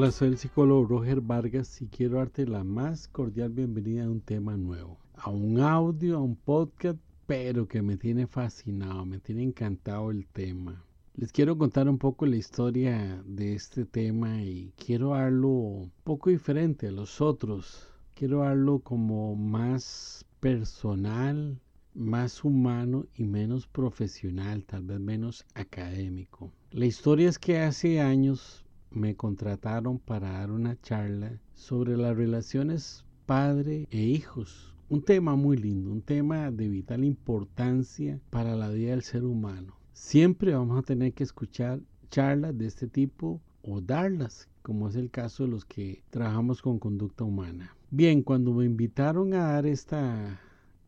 Hola, soy el psicólogo Roger Vargas y quiero darte la más cordial bienvenida a un tema nuevo, a un audio, a un podcast, pero que me tiene fascinado, me tiene encantado el tema. Les quiero contar un poco la historia de este tema y quiero darlo un poco diferente a los otros. Quiero darlo como más personal, más humano y menos profesional, tal vez menos académico. La historia es que hace años me contrataron para dar una charla sobre las relaciones padre e hijos. Un tema muy lindo, un tema de vital importancia para la vida del ser humano. Siempre vamos a tener que escuchar charlas de este tipo o darlas, como es el caso de los que trabajamos con conducta humana. Bien, cuando me invitaron a dar esta,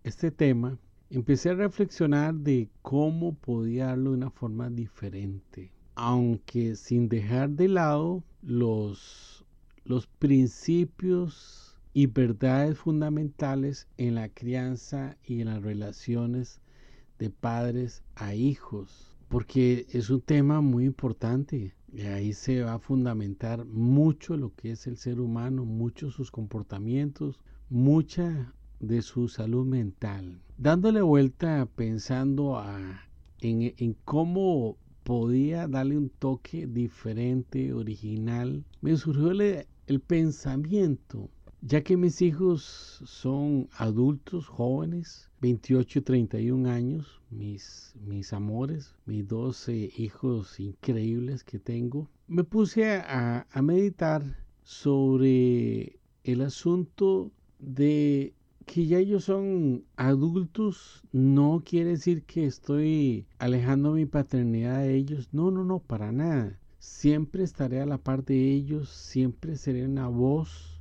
este tema, empecé a reflexionar de cómo podía darlo de una forma diferente, aunque sin dejar de lado los, los principios y verdades fundamentales en la crianza y en las relaciones de padres a hijos, porque es un tema muy importante. Y ahí se va a fundamentar mucho lo que es el ser humano, muchos sus comportamientos, mucha de su salud mental. Dándole vuelta pensando en, en cómo podía darle un toque diferente, original, me surgió el, pensamiento, ya que mis hijos son adultos, jóvenes, 28 y 31 años, mis, mis amores, mis dos hijos increíbles que tengo, me puse a meditar sobre el asunto de que ya ellos son adultos no quiere decir que estoy alejando mi paternidad de ellos. No, no, no, para nada. Siempre estaré a la par de ellos, siempre seré una voz,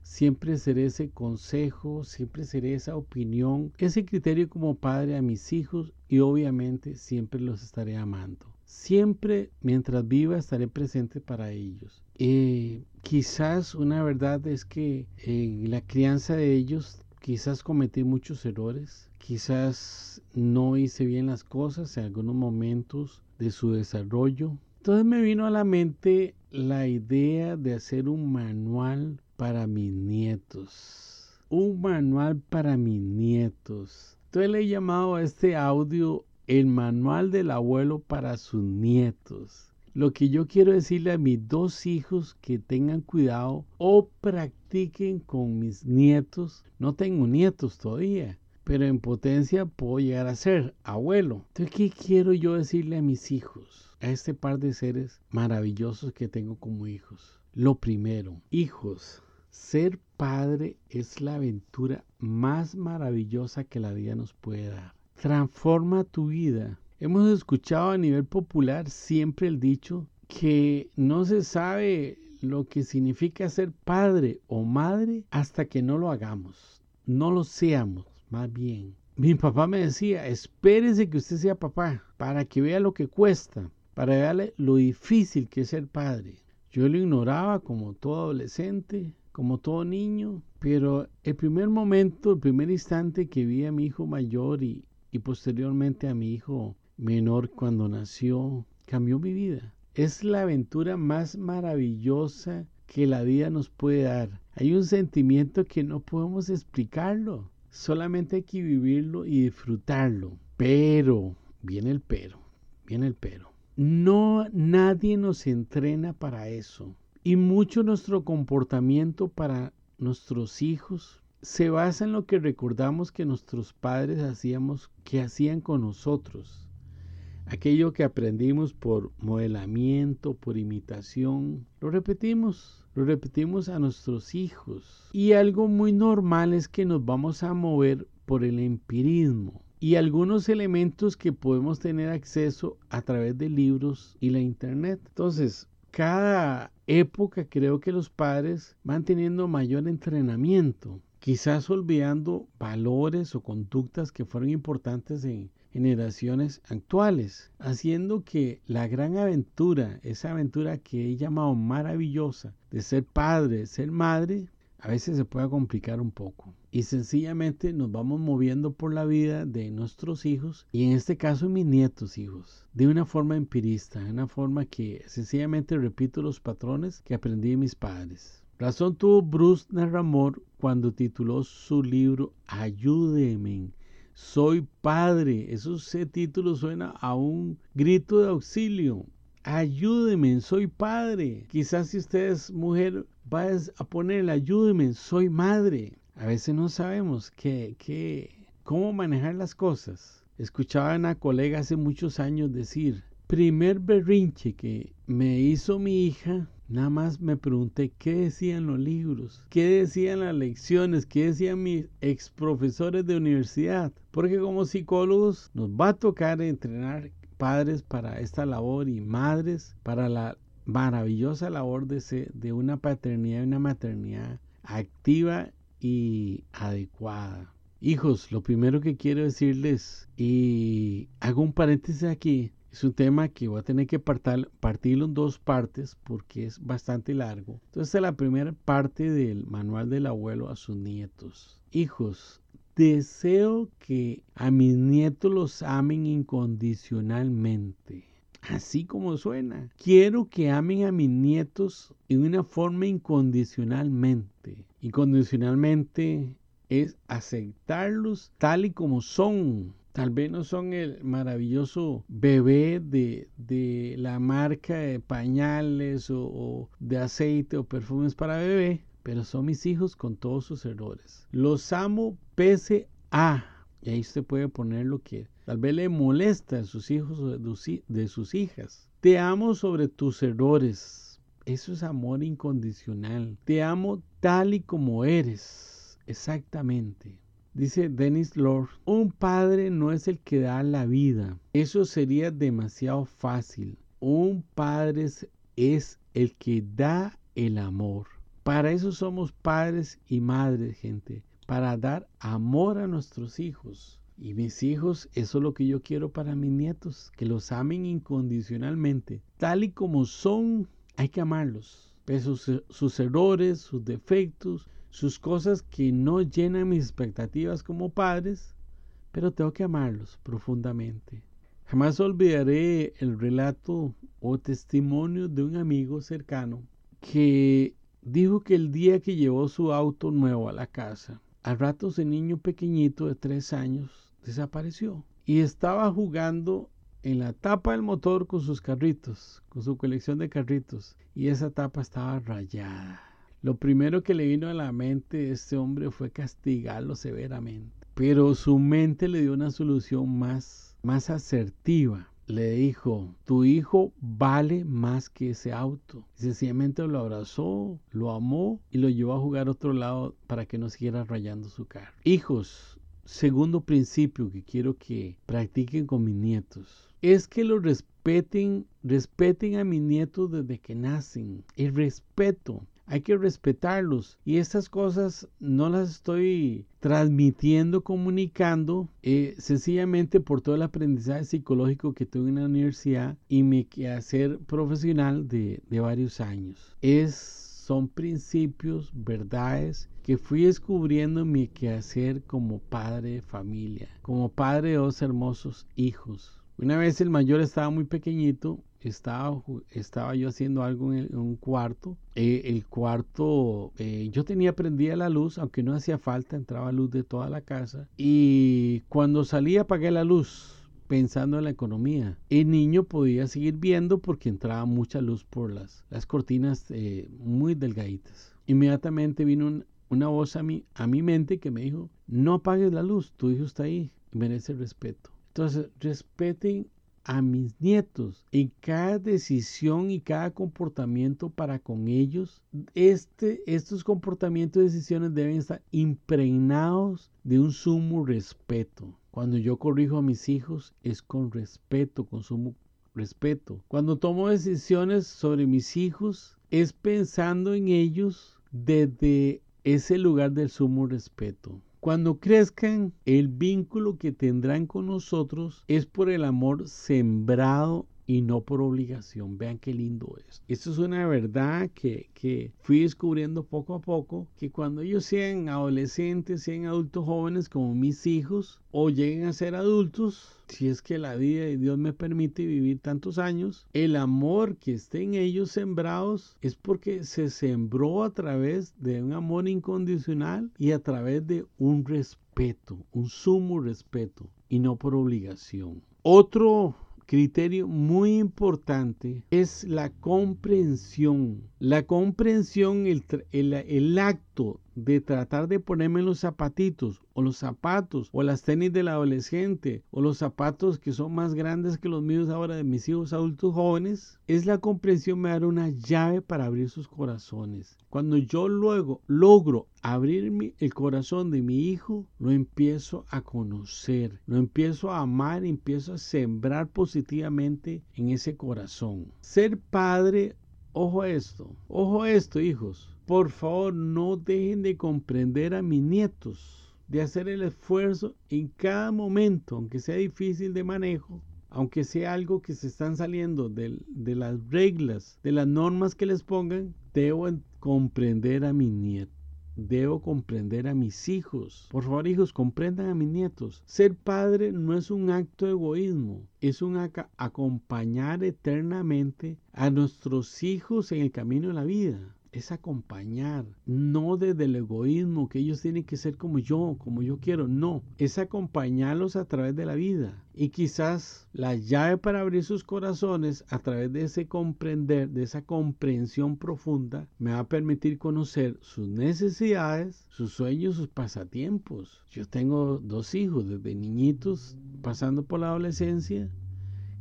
siempre seré ese consejo, siempre seré esa opinión, ese criterio como padre a mis hijos y obviamente siempre los estaré amando. Siempre, mientras viva, estaré presente para ellos. Eh, quizás una verdad es que en la crianza de ellos quizás cometí muchos errores, quizás no hice bien las cosas en algunos momentos de su desarrollo. Entonces me vino a la mente la idea de hacer un manual para mis nietos. Un manual para mis nietos. Entonces le he llamado a este audio el manual del abuelo para sus nietos. Lo que yo quiero decirle a mis dos hijos que tengan cuidado o practiquen con mis nietos. No tengo nietos todavía, pero en potencia puedo llegar a ser abuelo. Entonces, ¿qué quiero yo decirle a mis hijos? A este par de seres maravillosos que tengo como hijos. Lo primero, hijos, ser padre es la aventura más maravillosa que la vida nos puede dar. Transforma tu vida Hemos escuchado a nivel popular siempre el dicho que no se sabe lo que significa ser padre o madre hasta que no lo hagamos, no lo seamos, más bien. Mi papá me decía, espérese que usted sea papá para que vea lo que cuesta, para verle lo difícil que es ser padre. Yo lo ignoraba como todo adolescente, como todo niño, pero el primer momento, el primer instante que vi a mi hijo mayor y, y posteriormente a mi hijo menor cuando nació, cambió mi vida. Es la aventura más maravillosa que la vida nos puede dar. Hay un sentimiento que no podemos explicarlo. Solamente hay que vivirlo y disfrutarlo. Pero, viene el pero, viene el pero. No, nadie nos entrena para eso. Y mucho nuestro comportamiento para nuestros hijos se basa en lo que recordamos que nuestros padres hacíamos, que hacían con nosotros. Aquello que aprendimos por modelamiento, por imitación, lo repetimos, lo repetimos a nuestros hijos. Y algo muy normal es que nos vamos a mover por el empirismo y algunos elementos que podemos tener acceso a través de libros y la internet. Entonces, cada época creo que los padres van teniendo mayor entrenamiento, quizás olvidando valores o conductas que fueron importantes en, generaciones actuales, haciendo que la gran aventura, esa aventura que he llamado maravillosa de ser padre, ser madre, a veces se puede complicar un poco. Y sencillamente nos vamos moviendo por la vida de nuestros hijos y en este caso mis nietos hijos, de una forma empirista, de una forma que sencillamente repito los patrones que aprendí de mis padres. Razón tuvo Bruce Narramor cuando tituló su libro Ayúdeme, soy padre. Ese título suena a un grito de auxilio. Ayúdeme, soy padre. Quizás si usted es mujer, va a ponerle ayúdeme, soy madre. A veces no sabemos qué, qué, cómo manejar las cosas. Escuchaba a una colega hace muchos años decir, primer berrinche que me hizo mi hija Nada más me pregunté qué decían los libros, qué decían las lecciones, qué decían mis ex profesores de universidad. Porque como psicólogos nos va a tocar entrenar padres para esta labor y madres para la maravillosa labor de, de una paternidad y una maternidad activa y adecuada. Hijos, lo primero que quiero decirles, y hago un paréntesis aquí, es un tema que voy a tener que partirlo en dos partes porque es bastante largo. Entonces, es la primera parte del manual del abuelo a sus nietos. Hijos, deseo que a mis nietos los amen incondicionalmente. Así como suena. Quiero que amen a mis nietos en una forma incondicionalmente. Incondicionalmente es aceptarlos tal y como son Tal vez no son el maravilloso bebé de, la marca de pañales o, de aceite o perfumes para bebé, pero son mis hijos con todos sus errores. Los amo pese a, y ahí usted puede poner lo que tal vez le molesta a sus hijos o de sus hijas. Te amo sobre tus errores. Eso es amor incondicional. Te amo tal y como eres. Exactamente. Dice Dennis Lord, un padre no es el que da la vida. Eso sería demasiado fácil. Un padre es el que da el amor. Para eso somos padres y madres, gente. Para dar amor a nuestros hijos. Y mis hijos, eso es lo que yo quiero para mis nietos, que los amen incondicionalmente. Tal y como son, hay que amarlos. Sus, errores, sus defectos, sus cosas que no llenan mis expectativas como padres, pero tengo que amarlos profundamente. Jamás olvidaré el relato o testimonio de un amigo cercano que dijo que el día que llevó su auto nuevo a la casa, al rato ese niño pequeñito de tres años desapareció y estaba jugando en la tapa del motor con sus carritos, con su colección de carritos, y esa tapa estaba rayada. Lo primero que le vino a la mente a este hombre fue castigarlo severamente. Pero su mente le dio una solución más, más asertiva. Le dijo, tu hijo vale más que ese auto. sencillamente lo abrazó, lo amó y lo llevó a jugar a otro lado para que no siguiera rayando su carro. Hijos, segundo principio que quiero que practiquen con mis nietos es que los respeten, respeten a mis nietos desde que nacen. El respeto hay que respetarlos. Y estas cosas no las estoy transmitiendo, comunicando, eh, sencillamente por todo el aprendizaje psicológico que tuve en la universidad y mi quehacer profesional de, de varios años. Es, son principios, verdades que fui descubriendo en mi quehacer como padre de familia, como padre de dos hermosos hijos. Una vez el mayor estaba muy pequeñito estaba, estaba yo haciendo algo en, un cuarto. Eh, el cuarto, eh, yo tenía prendida la luz, aunque no hacía falta, entraba luz de toda la casa. Y cuando salía apagué la luz pensando en la economía. El niño podía seguir viendo porque entraba mucha luz por las, las cortinas eh, muy delgaditas. Inmediatamente vino una voz a mi, a mi mente que me dijo, no apagues la luz, tu hijo está ahí, merece respeto. Entonces, respeten a mis nietos en cada decisión y cada comportamiento para con ellos. Este, estos comportamientos y decisiones deben estar impregnados de un sumo respeto. Cuando yo corrijo a mis hijos es con respeto, con sumo respeto. Cuando tomo decisiones sobre mis hijos es pensando en ellos desde ese lugar del sumo respeto. Cuando crezcan, el vínculo que tendrán con nosotros es por el amor sembrado y no por obligación. Vean qué lindo es. Esto es una verdad que, que fui descubriendo poco a poco, que cuando ellos sean adolescentes, sean adultos jóvenes como mis hijos, o lleguen a ser adultos, si es que la vida de Dios me permite vivir tantos años, el amor que esté en ellos sembrados es porque se sembró a través de un amor incondicional y a través de un respeto, un sumo respeto y no por obligación. Otro criterio muy importante es la comprensión. La comprensión, el, acto de tratar de ponerme los zapatitos o los zapatos o las tenis del adolescente o los zapatos que son más grandes que los míos ahora de mis hijos adultos jóvenes, es la comprensión me da una llave para abrir sus corazones. Cuando yo luego logro abrir el corazón de mi hijo, lo empiezo a conocer, lo empiezo a amar, empiezo a sembrar positivamente en ese corazón. Ser padre Ojo a esto, ojo a esto, hijos. Por favor, no dejen de comprender a mis nietos, de hacer el esfuerzo en cada momento, aunque sea difícil de manejo, aunque sea algo que se están saliendo de, de las reglas, de las normas que les pongan, debo comprender a mis nietos. Debo comprender a mis hijos. Por favor, hijos, comprendan a mis nietos. Ser padre no es un acto de egoísmo, es un acompañar eternamente a nuestros hijos en el camino de la vida es acompañar, no desde el egoísmo que ellos tienen que ser como yo, como yo quiero, no, es acompañarlos a través de la vida. Y quizás la llave para abrir sus corazones a través de ese comprender, de esa comprensión profunda, me va a permitir conocer sus necesidades, sus sueños, sus pasatiempos. Yo tengo dos hijos desde niñitos, pasando por la adolescencia.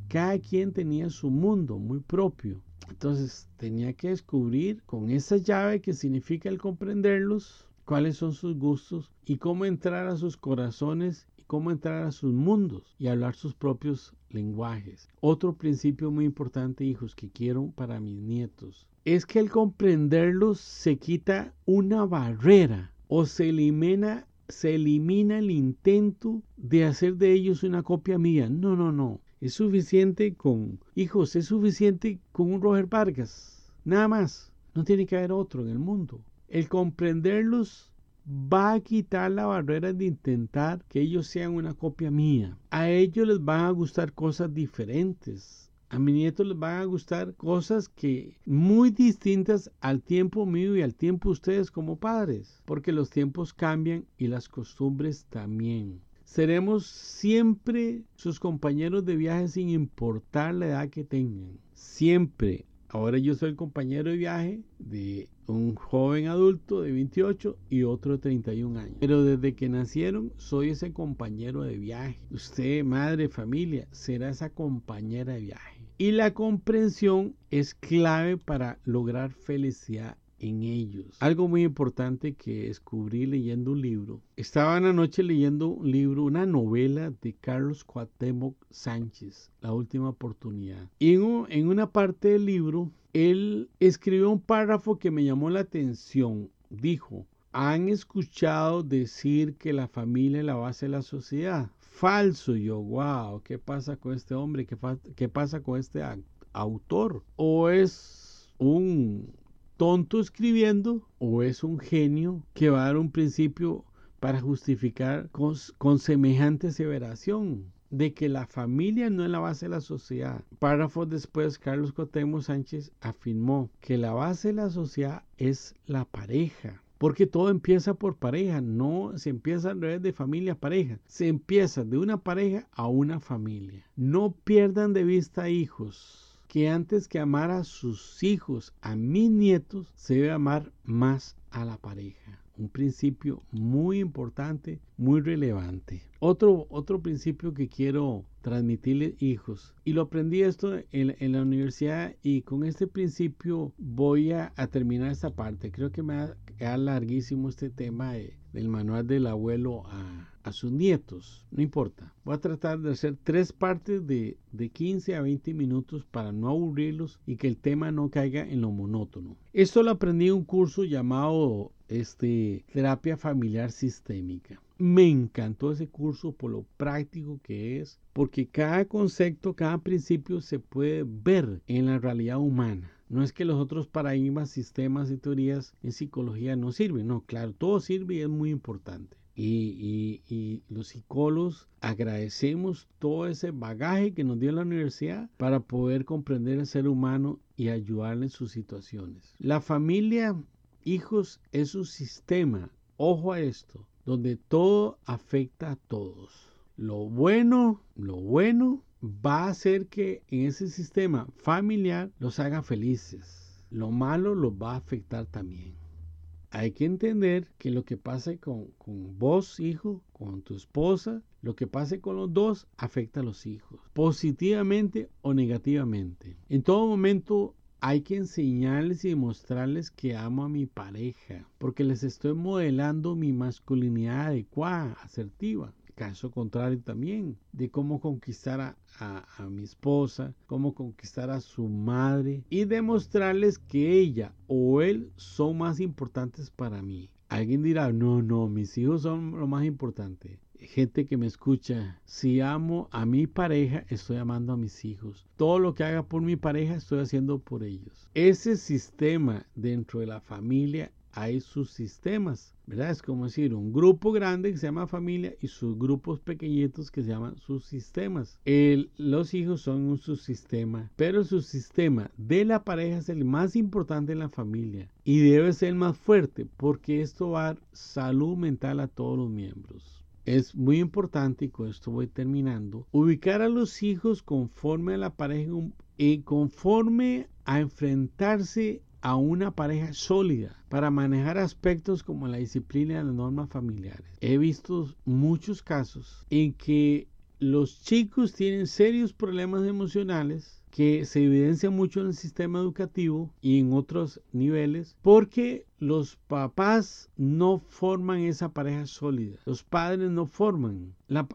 Cada quien tenía su mundo muy propio entonces tenía que descubrir con esa llave que significa el comprenderlos, cuáles son sus gustos y cómo entrar a sus corazones y cómo entrar a sus mundos y hablar sus propios lenguajes. Otro principio muy importante, hijos, que quiero para mis nietos, es que al comprenderlos se quita una barrera o se elimina se elimina el intento de hacer de ellos una copia mía. No, no, no. Es suficiente con, hijos, es suficiente con un Roger Vargas. Nada más. No tiene que haber otro en el mundo. El comprenderlos va a quitar la barrera de intentar que ellos sean una copia mía. A ellos les van a gustar cosas diferentes. A mi nieto les van a gustar cosas que muy distintas al tiempo mío y al tiempo de ustedes como padres, porque los tiempos cambian y las costumbres también. Seremos siempre sus compañeros de viaje sin importar la edad que tengan. Siempre. Ahora yo soy el compañero de viaje de un joven adulto de 28 y otro de 31 años. Pero desde que nacieron soy ese compañero de viaje. Usted, madre, familia, será esa compañera de viaje. Y la comprensión es clave para lograr felicidad en ellos. Algo muy importante que descubrí leyendo un libro. Estaba una noche leyendo un libro, una novela de Carlos Cuauhtémoc Sánchez, La última oportunidad. Y en, una parte del libro, él escribió un párrafo que me llamó la atención. Dijo, han escuchado decir que la familia es la base de la sociedad. Falso, yo, wow, ¿qué pasa con este hombre? ¿Qué, qué pasa con este autor? ¿O es un tonto escribiendo o es un genio que va a dar un principio para justificar con, semejante aseveración de que la familia no es la base de la sociedad. Párrafos después, Carlos Cotemo Sánchez afirmó que la base de la sociedad es la pareja. Porque todo empieza por pareja, no se empieza a través de familia a pareja, se empieza de una pareja a una familia. No pierdan de vista hijos que antes que amar a sus hijos, a mis nietos, se debe amar más a la pareja. Un principio muy importante, muy relevante. Otro, otro principio que quiero transmitirles, hijos, y lo aprendí esto en, la universidad y con este principio voy a, terminar esta parte. Creo que me va a quedar larguísimo este tema del manual del abuelo a, a sus nietos, no importa. Voy a tratar de hacer tres partes de, de 15 a 20 minutos para no aburrirlos y que el tema no caiga en lo monótono. Esto lo aprendí en un curso llamado este, terapia familiar sistémica. me encantó ese curso por lo práctico que es, porque cada concepto, cada principio se puede ver en la realidad humana. No es que los otros paradigmas, sistemas y teorías en psicología no sirven, no, claro, todo sirve y es muy importante. Y, los psicólogos agradecemos todo ese bagaje que nos dio la universidad para poder comprender al ser humano y ayudarle en sus situaciones. La familia, hijos, es un sistema, ojo a esto, donde todo afecta a todos. Lo bueno, lo bueno va a hacer que en ese sistema familiar los haga felices. Lo malo los va a afectar también hay que entender que lo que pase con, vos, hijo, con tu esposa, lo que pase con los dos afecta a los hijos, positivamente o negativamente. En todo momento hay que enseñarles y demostrarles que amo a mi pareja, porque les estoy modelando mi masculinidad adecuada, asertiva caso contrario también, de cómo conquistar a, mi esposa, cómo conquistar a su madre y demostrarles que ella o él son más importantes para mí. Alguien dirá, no, no, mis hijos son lo más importante. Gente que me escucha, si amo a mi pareja, estoy amando a mis hijos. Todo lo que haga por mi pareja, estoy haciendo por ellos. Ese sistema dentro de la familia hay sus sistemas, ¿verdad? Es como decir, un grupo grande que se llama familia y sus grupos pequeñitos que se llaman sus sistemas. los hijos son un subsistema, pero el subsistema de la pareja es el más importante en la familia y debe ser más fuerte porque esto va a dar salud mental a todos los miembros. Es muy importante, y con esto voy terminando, ubicar a los hijos conforme a la pareja y conforme a enfrentarse a una pareja sólida para manejar aspectos como la disciplina y las normas familiares. He visto muchos casos en que los chicos tienen serios problemas emocionales que se evidencia mucho en el sistema educativo y en otros niveles porque los papás no forman esa pareja sólida. Los padres no forman.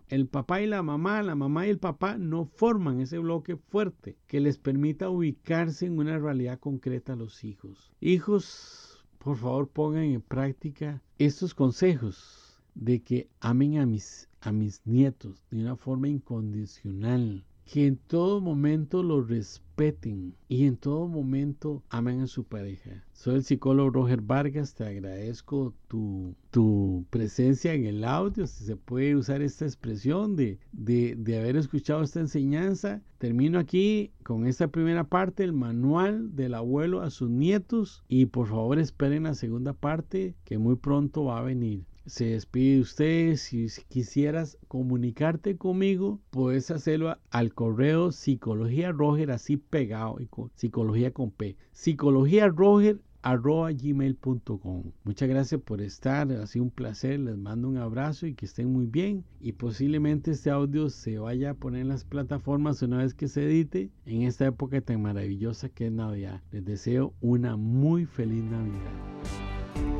el papá y la mamá, la mamá y el papá no forman ese bloque fuerte que les permita ubicarse en una realidad concreta a los hijos. Hijos, por favor pongan en práctica estos consejos de que amen a mis, a mis nietos de una forma incondicional que en todo momento lo respeten y en todo momento amen a su pareja. Soy el psicólogo Roger Vargas, te agradezco tu, tu presencia en el audio, si se puede usar esta expresión de, de, de haber escuchado esta enseñanza. Termino aquí con esta primera parte, el manual del abuelo a sus nietos y por favor esperen la segunda parte que muy pronto va a venir se despide usted. Si quisieras comunicarte conmigo, puedes hacerlo al correo psicología roger, así pegado, y con, psicología con P. Psicología roger arroba gmail.com. Muchas gracias por estar, ha sido un placer, les mando un abrazo y que estén muy bien y posiblemente este audio se vaya a poner en las plataformas una vez que se edite en esta época tan maravillosa que es Navidad. Les deseo una muy feliz Navidad.